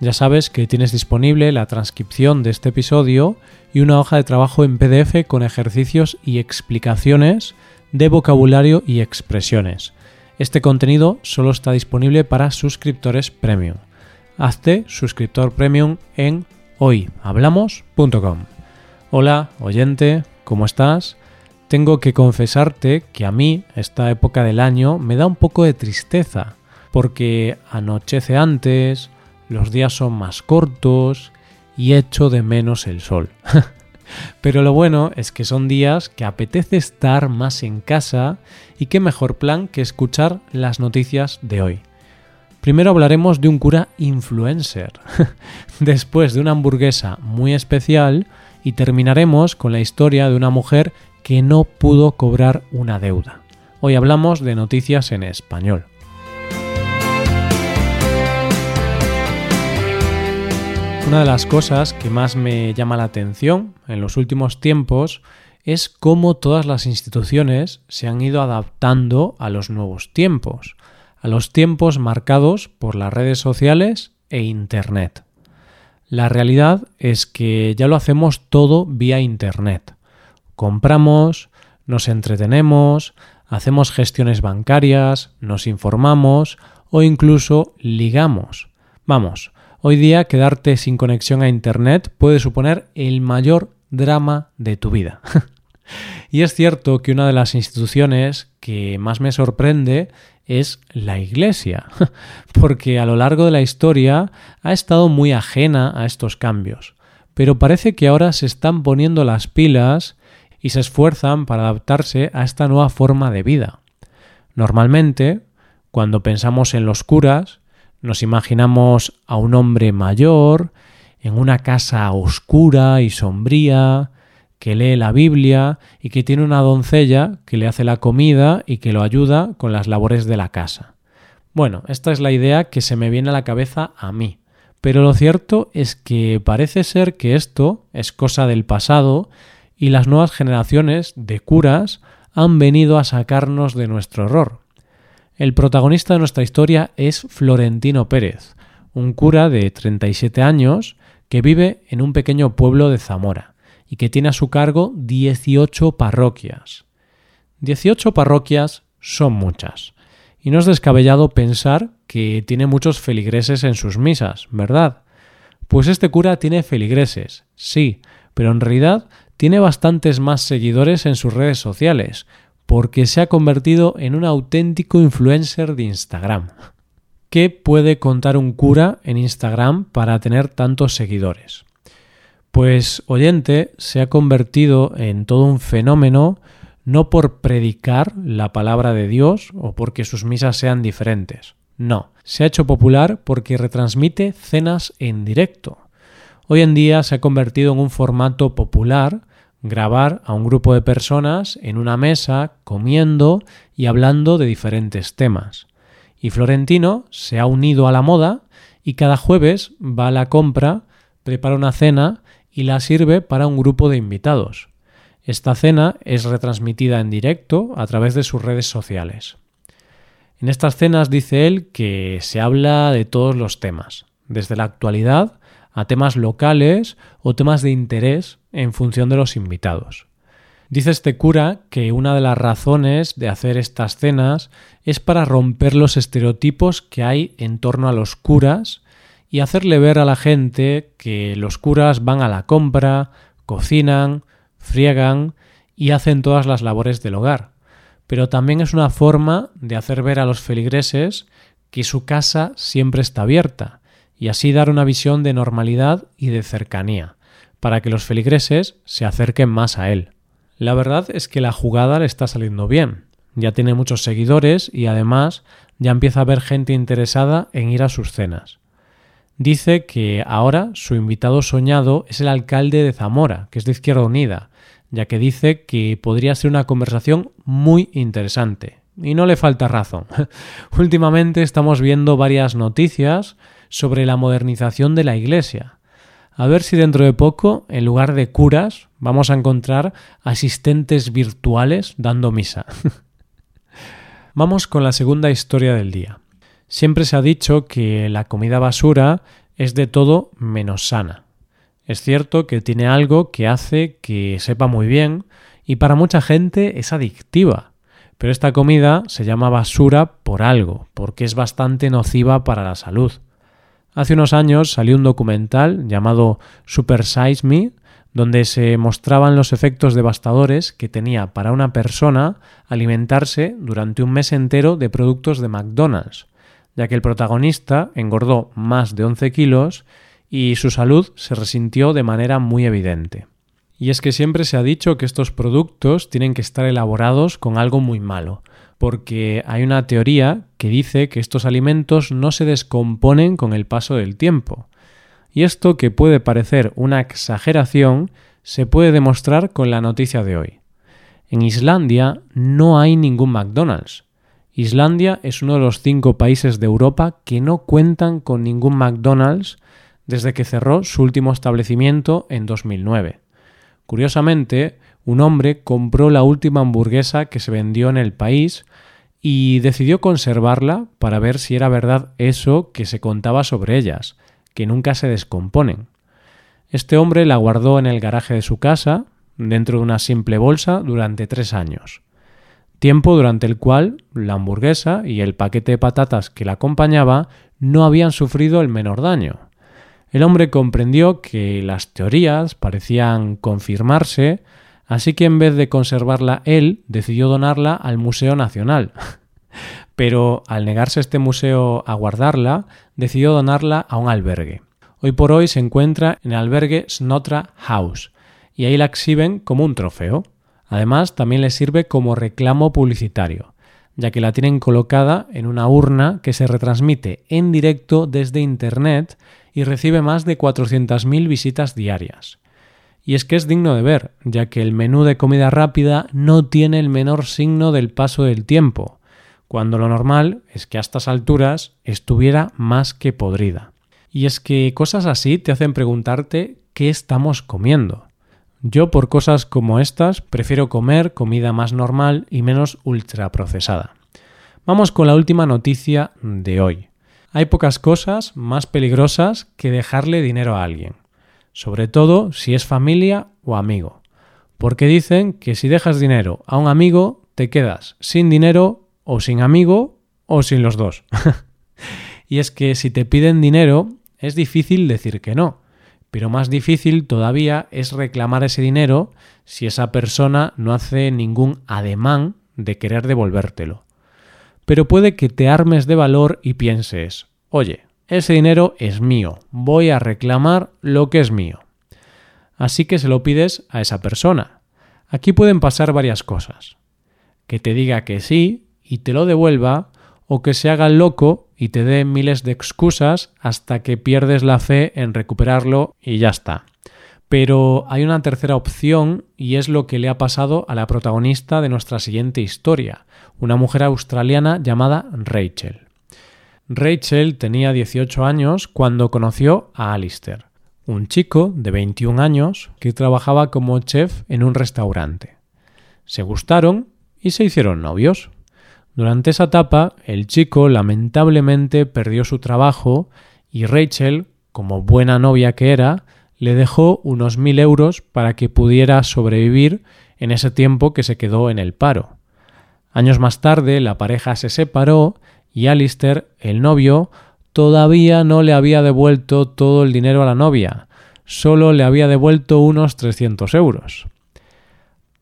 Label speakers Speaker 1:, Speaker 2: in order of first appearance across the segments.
Speaker 1: Ya sabes que tienes disponible la transcripción de este episodio y una hoja de trabajo en PDF con ejercicios y explicaciones de vocabulario y expresiones. Este contenido solo está disponible para suscriptores premium. Hazte suscriptor premium en hoyhablamos.com. Hola, oyente, ¿cómo estás? Tengo que confesarte que a mí esta época del año me da un poco de tristeza, porque anochece antes, los días son más cortos y echo de menos el sol. Pero lo bueno es que son días que apetece estar más en casa y qué mejor plan que escuchar las noticias de hoy. Primero hablaremos de un cura influencer, después de una hamburguesa muy especial y terminaremos con la historia de una mujer que no pudo cobrar una deuda. Hoy hablamos de noticias en español. Una de las cosas que más me llama la atención en los últimos tiempos es cómo todas las instituciones se han ido adaptando a los nuevos tiempos, a los tiempos marcados por las redes sociales e Internet. La realidad es que ya lo hacemos todo vía Internet. Compramos, nos entretenemos, hacemos gestiones bancarias, nos informamos o incluso ligamos. Vamos, Hoy día quedarte sin conexión a Internet puede suponer el mayor drama de tu vida. y es cierto que una de las instituciones que más me sorprende es la Iglesia, porque a lo largo de la historia ha estado muy ajena a estos cambios. Pero parece que ahora se están poniendo las pilas y se esfuerzan para adaptarse a esta nueva forma de vida. Normalmente, cuando pensamos en los curas, nos imaginamos a un hombre mayor, en una casa oscura y sombría, que lee la Biblia y que tiene una doncella que le hace la comida y que lo ayuda con las labores de la casa. Bueno, esta es la idea que se me viene a la cabeza a mí. Pero lo cierto es que parece ser que esto es cosa del pasado y las nuevas generaciones de curas han venido a sacarnos de nuestro error. El protagonista de nuestra historia es Florentino Pérez, un cura de 37 años que vive en un pequeño pueblo de Zamora y que tiene a su cargo 18 parroquias. 18 parroquias son muchas, y no es descabellado pensar que tiene muchos feligreses en sus misas, ¿verdad? Pues este cura tiene feligreses, sí, pero en realidad tiene bastantes más seguidores en sus redes sociales, porque se ha convertido en un auténtico influencer de Instagram. ¿Qué puede contar un cura en Instagram para tener tantos seguidores? Pues oyente se ha convertido en todo un fenómeno no por predicar la palabra de Dios o porque sus misas sean diferentes. No, se ha hecho popular porque retransmite cenas en directo. Hoy en día se ha convertido en un formato popular grabar a un grupo de personas en una mesa comiendo y hablando de diferentes temas. Y Florentino se ha unido a la moda y cada jueves va a la compra, prepara una cena y la sirve para un grupo de invitados. Esta cena es retransmitida en directo a través de sus redes sociales. En estas cenas dice él que se habla de todos los temas, desde la actualidad a temas locales o temas de interés en función de los invitados. Dice este cura que una de las razones de hacer estas cenas es para romper los estereotipos que hay en torno a los curas y hacerle ver a la gente que los curas van a la compra, cocinan, friegan y hacen todas las labores del hogar. Pero también es una forma de hacer ver a los feligreses que su casa siempre está abierta y así dar una visión de normalidad y de cercanía, para que los feligreses se acerquen más a él. La verdad es que la jugada le está saliendo bien. Ya tiene muchos seguidores y además ya empieza a haber gente interesada en ir a sus cenas. Dice que ahora su invitado soñado es el alcalde de Zamora, que es de Izquierda Unida, ya que dice que podría ser una conversación muy interesante. Y no le falta razón. Últimamente estamos viendo varias noticias sobre la modernización de la Iglesia. A ver si dentro de poco, en lugar de curas, vamos a encontrar asistentes virtuales dando misa. vamos con la segunda historia del día. Siempre se ha dicho que la comida basura es de todo menos sana. Es cierto que tiene algo que hace que sepa muy bien y para mucha gente es adictiva. Pero esta comida se llama basura por algo, porque es bastante nociva para la salud. Hace unos años salió un documental llamado Super Size Me, donde se mostraban los efectos devastadores que tenía para una persona alimentarse durante un mes entero de productos de McDonald's, ya que el protagonista engordó más de 11 kilos y su salud se resintió de manera muy evidente. Y es que siempre se ha dicho que estos productos tienen que estar elaborados con algo muy malo, porque hay una teoría que dice que estos alimentos no se descomponen con el paso del tiempo. Y esto, que puede parecer una exageración, se puede demostrar con la noticia de hoy. En Islandia no hay ningún McDonald's, Islandia es uno de los cinco países de Europa que no cuentan con ningún McDonald's desde que cerró su último establecimiento en 2009. Curiosamente, un hombre compró la última hamburguesa que se vendió en el país y decidió conservarla para ver si era verdad eso que se contaba sobre ellas, que nunca se descomponen. Este hombre la guardó en el garaje de su casa, dentro de una simple bolsa, durante tres años tiempo durante el cual la hamburguesa y el paquete de patatas que la acompañaba no habían sufrido el menor daño. El hombre comprendió que las teorías parecían confirmarse, así que en vez de conservarla él, decidió donarla al Museo Nacional. Pero al negarse este museo a guardarla, decidió donarla a un albergue. Hoy por hoy se encuentra en el albergue Snotra House, y ahí la exhiben como un trofeo. Además, también les sirve como reclamo publicitario, ya que la tienen colocada en una urna que se retransmite en directo desde Internet y recibe más de 400.000 visitas diarias. Y es que es digno de ver, ya que el menú de comida rápida no tiene el menor signo del paso del tiempo, cuando lo normal es que a estas alturas estuviera más que podrida. Y es que cosas así te hacen preguntarte qué estamos comiendo. Yo por cosas como estas prefiero comer comida más normal y menos ultraprocesada. Vamos con la última noticia de hoy. Hay pocas cosas más peligrosas que dejarle dinero a alguien, sobre todo si es familia o amigo, porque dicen que si dejas dinero a un amigo te quedas sin dinero o sin amigo o sin los dos. y es que si te piden dinero es difícil decir que no, pero más difícil todavía es reclamar ese dinero si esa persona no hace ningún ademán de querer devolvértelo. Pero puede que te armes de valor y pienses, oye, ese dinero es mío, voy a reclamar lo que es mío. Así que se lo pides a esa persona. Aquí pueden pasar varias cosas. Que te diga que sí y te lo devuelva, o que se haga loco y te dé miles de excusas hasta que pierdes la fe en recuperarlo y ya está. Pero hay una tercera opción y es lo que le ha pasado a la protagonista de nuestra siguiente historia, una mujer australiana llamada Rachel. Rachel tenía 18 años cuando conoció a Alistair, un chico de 21 años que trabajaba como chef en un restaurante. Se gustaron y se hicieron novios. Durante esa etapa, el chico lamentablemente perdió su trabajo y Rachel, como buena novia que era, le dejó unos mil euros para que pudiera sobrevivir en ese tiempo que se quedó en el paro. Años más tarde, la pareja se separó y Alistair, el novio, todavía no le había devuelto todo el dinero a la novia, solo le había devuelto unos 300 euros.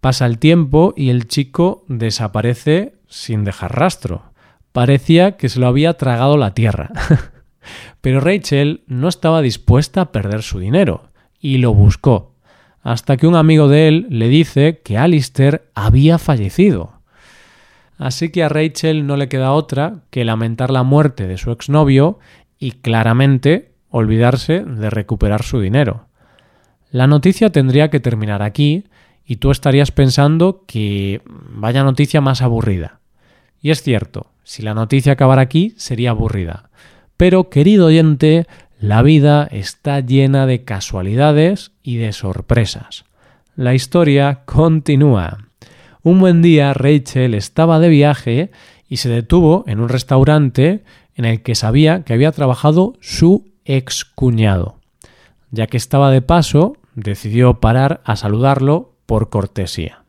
Speaker 1: Pasa el tiempo y el chico desaparece sin dejar rastro. Parecía que se lo había tragado la tierra. Pero Rachel no estaba dispuesta a perder su dinero y lo buscó, hasta que un amigo de él le dice que Alistair había fallecido. Así que a Rachel no le queda otra que lamentar la muerte de su exnovio y claramente olvidarse de recuperar su dinero. La noticia tendría que terminar aquí y tú estarías pensando que vaya noticia más aburrida. Y es cierto, si la noticia acabara aquí sería aburrida. Pero, querido oyente, la vida está llena de casualidades y de sorpresas. La historia continúa. Un buen día Rachel estaba de viaje y se detuvo en un restaurante en el que sabía que había trabajado su excuñado. Ya que estaba de paso, decidió parar a saludarlo por cortesía.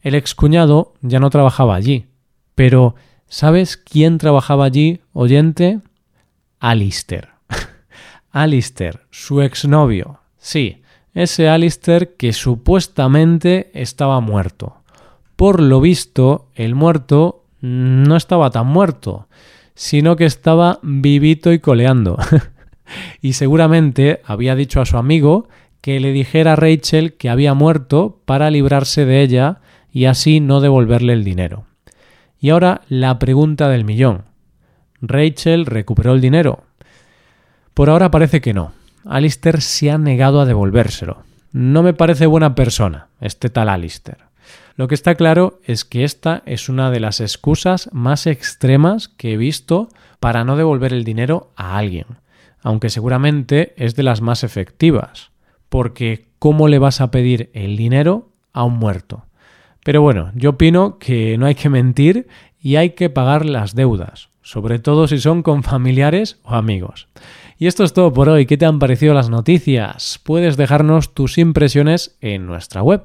Speaker 1: El excuñado ya no trabajaba allí, pero ¿sabes quién trabajaba allí, oyente? Alister. Alister, su exnovio. Sí, ese Alister que supuestamente estaba muerto. Por lo visto, el muerto no estaba tan muerto, sino que estaba vivito y coleando. y seguramente había dicho a su amigo que le dijera a Rachel que había muerto para librarse de ella y así no devolverle el dinero. Y ahora la pregunta del millón. ¿Rachel recuperó el dinero? Por ahora parece que no. Alistair se ha negado a devolvérselo. No me parece buena persona, este tal Alistair. Lo que está claro es que esta es una de las excusas más extremas que he visto para no devolver el dinero a alguien, aunque seguramente es de las más efectivas, porque ¿cómo le vas a pedir el dinero a un muerto? Pero bueno, yo opino que no hay que mentir y hay que pagar las deudas, sobre todo si son con familiares o amigos. Y esto es todo por hoy. ¿Qué te han parecido las noticias? Puedes dejarnos tus impresiones en nuestra web.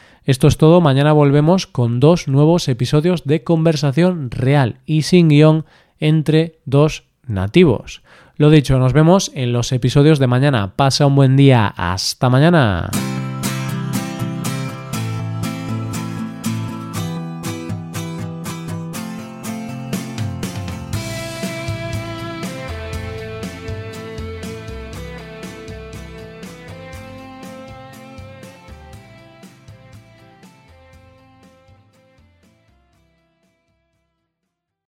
Speaker 1: Esto es todo, mañana volvemos con dos nuevos episodios de conversación real y sin guion entre dos nativos. Lo dicho, nos vemos en los episodios de mañana. Pasa un buen día. Hasta mañana.